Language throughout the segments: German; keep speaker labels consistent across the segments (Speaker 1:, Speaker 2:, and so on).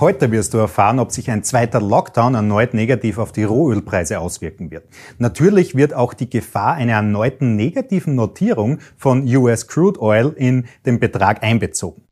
Speaker 1: Heute wirst du erfahren, ob sich ein zweiter Lockdown erneut negativ auf die Rohölpreise auswirken wird. Natürlich wird auch die Gefahr einer erneuten negativen Notierung von US Crude Oil in den Betrag einbezogen.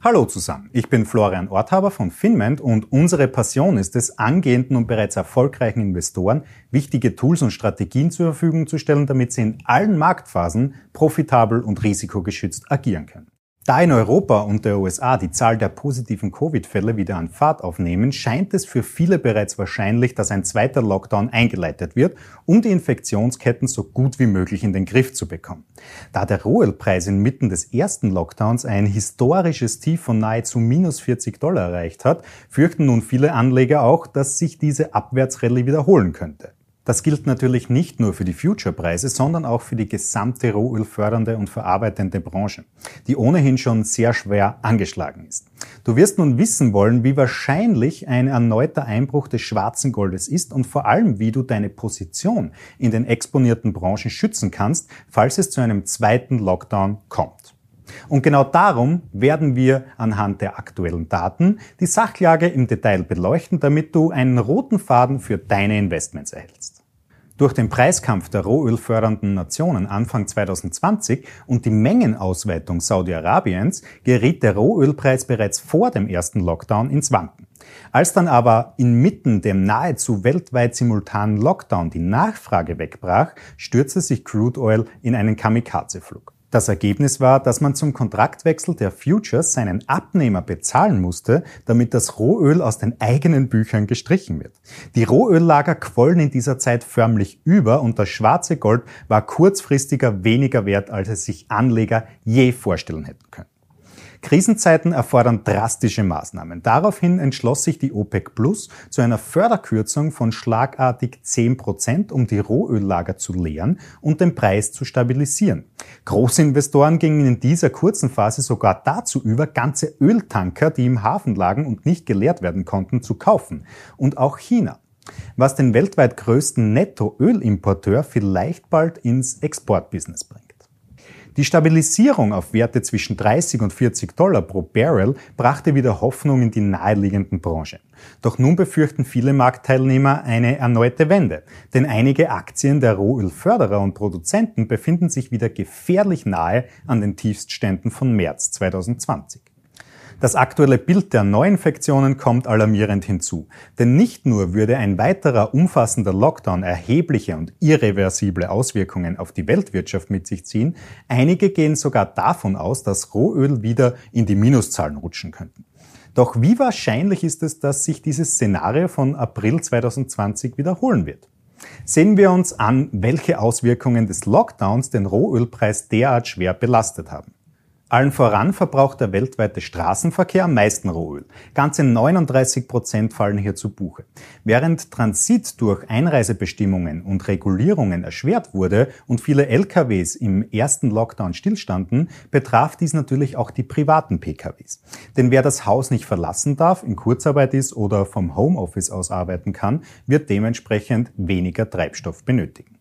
Speaker 1: Hallo zusammen, ich bin Florian Orthaber von Finment und unsere Passion ist es, angehenden und bereits erfolgreichen Investoren wichtige Tools und Strategien zur Verfügung zu stellen, damit sie in allen Marktphasen profitabel und risikogeschützt agieren können. Da in Europa und der USA die Zahl der positiven Covid-Fälle wieder an Fahrt aufnehmen, scheint es für viele bereits wahrscheinlich, dass ein zweiter Lockdown eingeleitet wird, um die Infektionsketten so gut wie möglich in den Griff zu bekommen. Da der Rohölpreis inmitten des ersten Lockdowns ein historisches Tief von nahezu minus 40 Dollar erreicht hat, fürchten nun viele Anleger auch, dass sich diese Abwärtsrallye wiederholen könnte. Das gilt natürlich nicht nur für die Future-Preise, sondern auch für die gesamte rohölfördernde und verarbeitende Branche, die ohnehin schon sehr schwer angeschlagen ist. Du wirst nun wissen wollen, wie wahrscheinlich ein erneuter Einbruch des schwarzen Goldes ist und vor allem, wie du deine Position in den exponierten Branchen schützen kannst, falls es zu einem zweiten Lockdown kommt. Und genau darum werden wir anhand der aktuellen Daten die Sachlage im Detail beleuchten, damit du einen roten Faden für deine Investments erhältst. Durch den Preiskampf der rohölfördernden Nationen Anfang 2020 und die Mengenausweitung Saudi-Arabiens geriet der Rohölpreis bereits vor dem ersten Lockdown ins Wanken. Als dann aber inmitten dem nahezu weltweit simultanen Lockdown die Nachfrage wegbrach, stürzte sich Crude Oil in einen Kamikaze-Flug. Das Ergebnis war, dass man zum Kontraktwechsel der Futures seinen Abnehmer bezahlen musste, damit das Rohöl aus den eigenen Büchern gestrichen wird. Die Rohöllager quollen in dieser Zeit förmlich über und das schwarze Gold war kurzfristiger weniger wert, als es sich Anleger je vorstellen hätten können. Krisenzeiten erfordern drastische Maßnahmen. Daraufhin entschloss sich die OPEC Plus zu einer Förderkürzung von schlagartig 10 Prozent, um die Rohöllager zu leeren und den Preis zu stabilisieren. Großinvestoren gingen in dieser kurzen Phase sogar dazu über, ganze Öltanker, die im Hafen lagen und nicht geleert werden konnten, zu kaufen. Und auch China was den weltweit größten Nettoölimporteur vielleicht bald ins Exportbusiness bringt. Die Stabilisierung auf Werte zwischen 30 und 40 Dollar pro Barrel brachte wieder Hoffnung in die naheliegenden Branchen. Doch nun befürchten viele Marktteilnehmer eine erneute Wende, denn einige Aktien der Rohölförderer und Produzenten befinden sich wieder gefährlich nahe an den Tiefstständen von März 2020. Das aktuelle Bild der Neuinfektionen kommt alarmierend hinzu. Denn nicht nur würde ein weiterer umfassender Lockdown erhebliche und irreversible Auswirkungen auf die Weltwirtschaft mit sich ziehen, einige gehen sogar davon aus, dass Rohöl wieder in die Minuszahlen rutschen könnten. Doch wie wahrscheinlich ist es, dass sich dieses Szenario von April 2020 wiederholen wird? Sehen wir uns an, welche Auswirkungen des Lockdowns den Rohölpreis derart schwer belastet haben. Allen voran verbraucht der weltweite Straßenverkehr am meisten Rohöl. Ganze 39 Prozent fallen hier zu Buche. Während Transit durch Einreisebestimmungen und Regulierungen erschwert wurde und viele LKWs im ersten Lockdown stillstanden, betraf dies natürlich auch die privaten PKWs. Denn wer das Haus nicht verlassen darf, in Kurzarbeit ist oder vom Homeoffice aus arbeiten kann, wird dementsprechend weniger Treibstoff benötigen.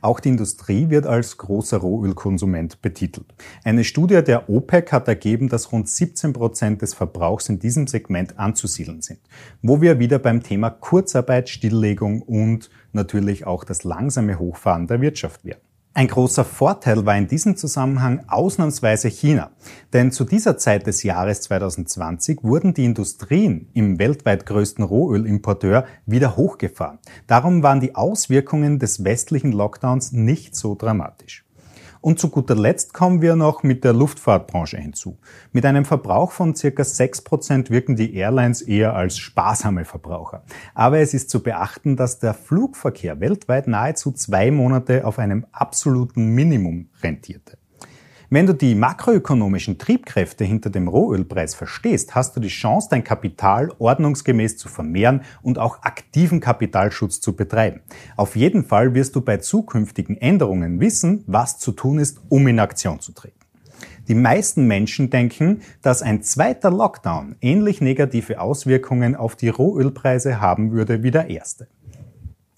Speaker 1: Auch die Industrie wird als großer Rohölkonsument betitelt. Eine Studie der OPEC hat ergeben, dass rund 17 Prozent des Verbrauchs in diesem Segment anzusiedeln sind, wo wir wieder beim Thema Kurzarbeit, Stilllegung und natürlich auch das langsame Hochfahren der Wirtschaft werden. Ein großer Vorteil war in diesem Zusammenhang ausnahmsweise China. Denn zu dieser Zeit des Jahres 2020 wurden die Industrien im weltweit größten Rohölimporteur wieder hochgefahren. Darum waren die Auswirkungen des westlichen Lockdowns nicht so dramatisch. Und zu guter Letzt kommen wir noch mit der Luftfahrtbranche hinzu. Mit einem Verbrauch von circa 6% wirken die Airlines eher als sparsame Verbraucher. Aber es ist zu beachten, dass der Flugverkehr weltweit nahezu zwei Monate auf einem absoluten Minimum rentierte. Wenn du die makroökonomischen Triebkräfte hinter dem Rohölpreis verstehst, hast du die Chance, dein Kapital ordnungsgemäß zu vermehren und auch aktiven Kapitalschutz zu betreiben. Auf jeden Fall wirst du bei zukünftigen Änderungen wissen, was zu tun ist, um in Aktion zu treten. Die meisten Menschen denken, dass ein zweiter Lockdown ähnlich negative Auswirkungen auf die Rohölpreise haben würde wie der erste.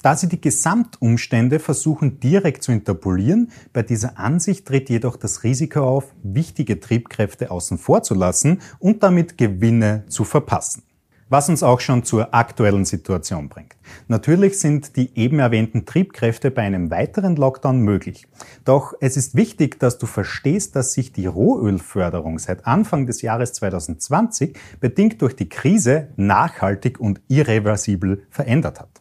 Speaker 1: Da sie die Gesamtumstände versuchen direkt zu interpolieren. Bei dieser Ansicht tritt jedoch das Risiko auf, wichtige Triebkräfte außen vor zu lassen und damit Gewinne zu verpassen. Was uns auch schon zur aktuellen Situation bringt. Natürlich sind die eben erwähnten Triebkräfte bei einem weiteren Lockdown möglich. Doch es ist wichtig, dass du verstehst, dass sich die Rohölförderung seit Anfang des Jahres 2020 bedingt durch die Krise nachhaltig und irreversibel verändert hat.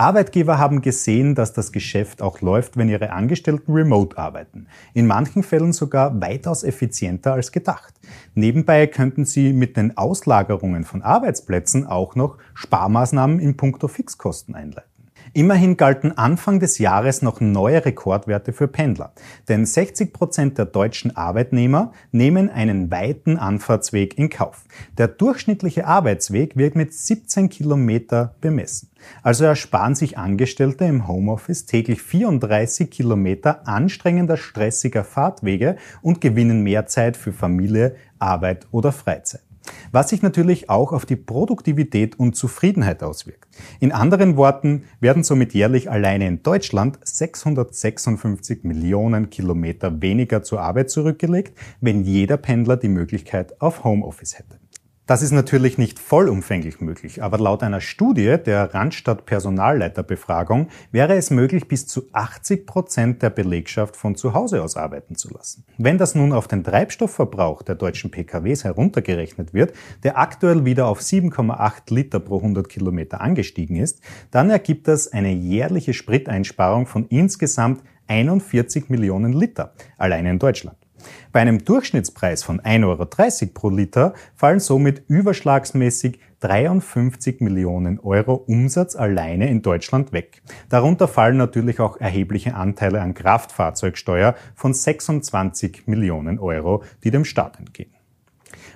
Speaker 1: Arbeitgeber haben gesehen, dass das Geschäft auch läuft, wenn ihre Angestellten remote arbeiten. In manchen Fällen sogar weitaus effizienter als gedacht. Nebenbei könnten sie mit den Auslagerungen von Arbeitsplätzen auch noch Sparmaßnahmen in puncto Fixkosten einleiten. Immerhin galten Anfang des Jahres noch neue Rekordwerte für Pendler, denn 60 Prozent der deutschen Arbeitnehmer nehmen einen weiten Anfahrtsweg in Kauf. Der durchschnittliche Arbeitsweg wird mit 17 Kilometer bemessen. Also ersparen sich Angestellte im Homeoffice täglich 34 Kilometer anstrengender, stressiger Fahrtwege und gewinnen mehr Zeit für Familie, Arbeit oder Freizeit was sich natürlich auch auf die Produktivität und Zufriedenheit auswirkt. In anderen Worten werden somit jährlich alleine in Deutschland 656 Millionen Kilometer weniger zur Arbeit zurückgelegt, wenn jeder Pendler die Möglichkeit auf Homeoffice hätte. Das ist natürlich nicht vollumfänglich möglich, aber laut einer Studie der Randstadt Personalleiterbefragung wäre es möglich, bis zu 80 Prozent der Belegschaft von zu Hause aus arbeiten zu lassen. Wenn das nun auf den Treibstoffverbrauch der deutschen PKWs heruntergerechnet wird, der aktuell wieder auf 7,8 Liter pro 100 Kilometer angestiegen ist, dann ergibt das eine jährliche Spriteinsparung von insgesamt 41 Millionen Liter, allein in Deutschland. Bei einem Durchschnittspreis von 1,30 Euro pro Liter fallen somit überschlagsmäßig 53 Millionen Euro Umsatz alleine in Deutschland weg. Darunter fallen natürlich auch erhebliche Anteile an Kraftfahrzeugsteuer von 26 Millionen Euro, die dem Staat entgehen.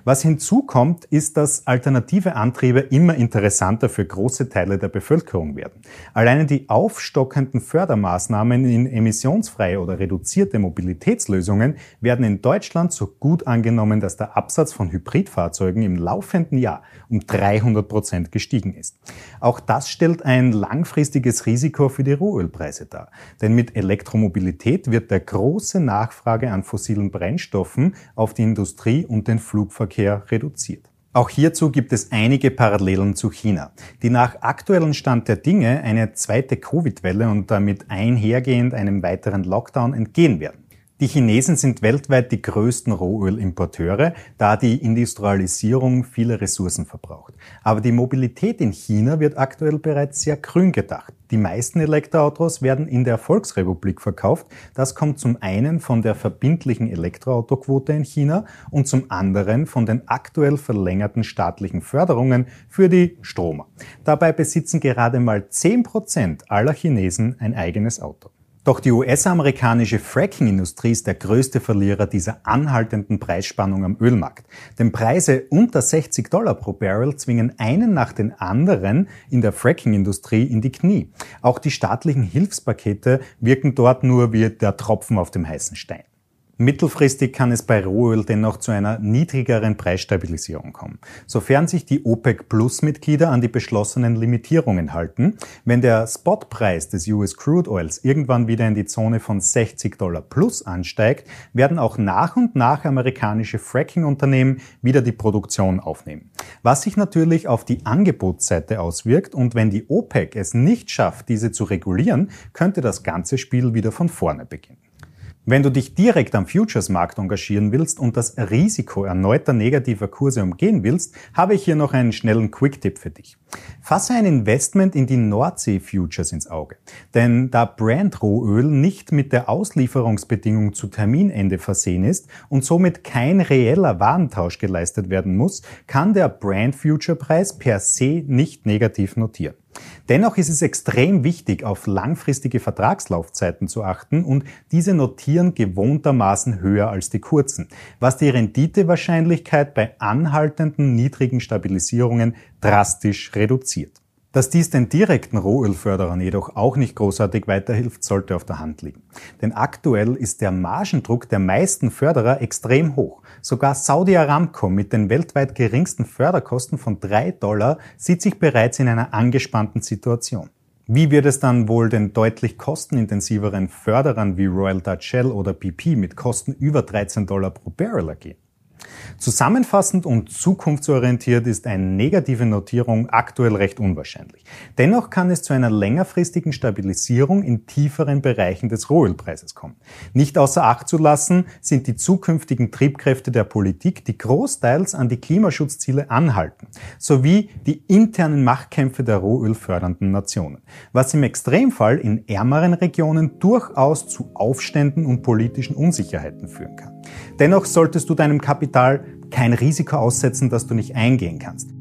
Speaker 1: Was hinzukommt, ist, dass alternative Antriebe immer interessanter für große Teile der Bevölkerung werden. Alleine die aufstockenden Fördermaßnahmen in emissionsfreie oder reduzierte Mobilitätslösungen werden in Deutschland so gut angenommen, dass der Absatz von Hybridfahrzeugen im laufenden Jahr um 300 Prozent gestiegen ist. Auch das stellt ein langfristiges Risiko für die Rohölpreise dar. Denn mit Elektromobilität wird der große Nachfrage an fossilen Brennstoffen auf die Industrie und den Flugverkehr Verkehr reduziert. Auch hierzu gibt es einige Parallelen zu China, die nach aktuellem Stand der Dinge eine zweite Covid-Welle und damit einhergehend einem weiteren Lockdown entgehen werden. Die Chinesen sind weltweit die größten Rohölimporteure, da die Industrialisierung viele Ressourcen verbraucht. Aber die Mobilität in China wird aktuell bereits sehr grün gedacht. Die meisten Elektroautos werden in der Volksrepublik verkauft. Das kommt zum einen von der verbindlichen Elektroautoquote in China und zum anderen von den aktuell verlängerten staatlichen Förderungen für die Stromer. Dabei besitzen gerade mal 10 Prozent aller Chinesen ein eigenes Auto. Doch die US-amerikanische Fracking-Industrie ist der größte Verlierer dieser anhaltenden Preisspannung am Ölmarkt. Denn Preise unter 60 Dollar pro Barrel zwingen einen nach den anderen in der Fracking-Industrie in die Knie. Auch die staatlichen Hilfspakete wirken dort nur wie der Tropfen auf dem heißen Stein. Mittelfristig kann es bei Rohöl dennoch zu einer niedrigeren Preisstabilisierung kommen, sofern sich die OPEC-Plus-Mitglieder an die beschlossenen Limitierungen halten. Wenn der Spotpreis des US Crude Oils irgendwann wieder in die Zone von 60 Dollar plus ansteigt, werden auch nach und nach amerikanische Fracking-Unternehmen wieder die Produktion aufnehmen. Was sich natürlich auf die Angebotsseite auswirkt und wenn die OPEC es nicht schafft, diese zu regulieren, könnte das ganze Spiel wieder von vorne beginnen. Wenn du dich direkt am Futures-Markt engagieren willst und das Risiko erneuter negativer Kurse umgehen willst, habe ich hier noch einen schnellen Quick-Tipp für dich. Fasse ein Investment in die Nordsee-Futures ins Auge. Denn da Brand Rohöl nicht mit der Auslieferungsbedingung zu Terminende versehen ist und somit kein reeller Warentausch geleistet werden muss, kann der Brand Future Preis per se nicht negativ notieren. Dennoch ist es extrem wichtig, auf langfristige Vertragslaufzeiten zu achten und diese notieren gewohntermaßen höher als die kurzen, was die Renditewahrscheinlichkeit bei anhaltenden niedrigen Stabilisierungen drastisch reduziert. Dass dies den direkten Rohölförderern jedoch auch nicht großartig weiterhilft, sollte auf der Hand liegen. Denn aktuell ist der Margendruck der meisten Förderer extrem hoch. Sogar Saudi Aramco mit den weltweit geringsten Förderkosten von drei Dollar sieht sich bereits in einer angespannten Situation. Wie wird es dann wohl den deutlich kostenintensiveren Förderern wie Royal Dutch Shell oder BP mit Kosten über 13 Dollar pro Barrel ergehen? Zusammenfassend und zukunftsorientiert ist eine negative Notierung aktuell recht unwahrscheinlich. Dennoch kann es zu einer längerfristigen Stabilisierung in tieferen Bereichen des Rohölpreises kommen. Nicht außer Acht zu lassen sind die zukünftigen Triebkräfte der Politik, die großteils an die Klimaschutzziele anhalten, sowie die internen Machtkämpfe der rohölfördernden Nationen, was im Extremfall in ärmeren Regionen durchaus zu Aufständen und politischen Unsicherheiten führen kann. Dennoch solltest du deinem Kapital kein Risiko aussetzen, das du nicht eingehen kannst.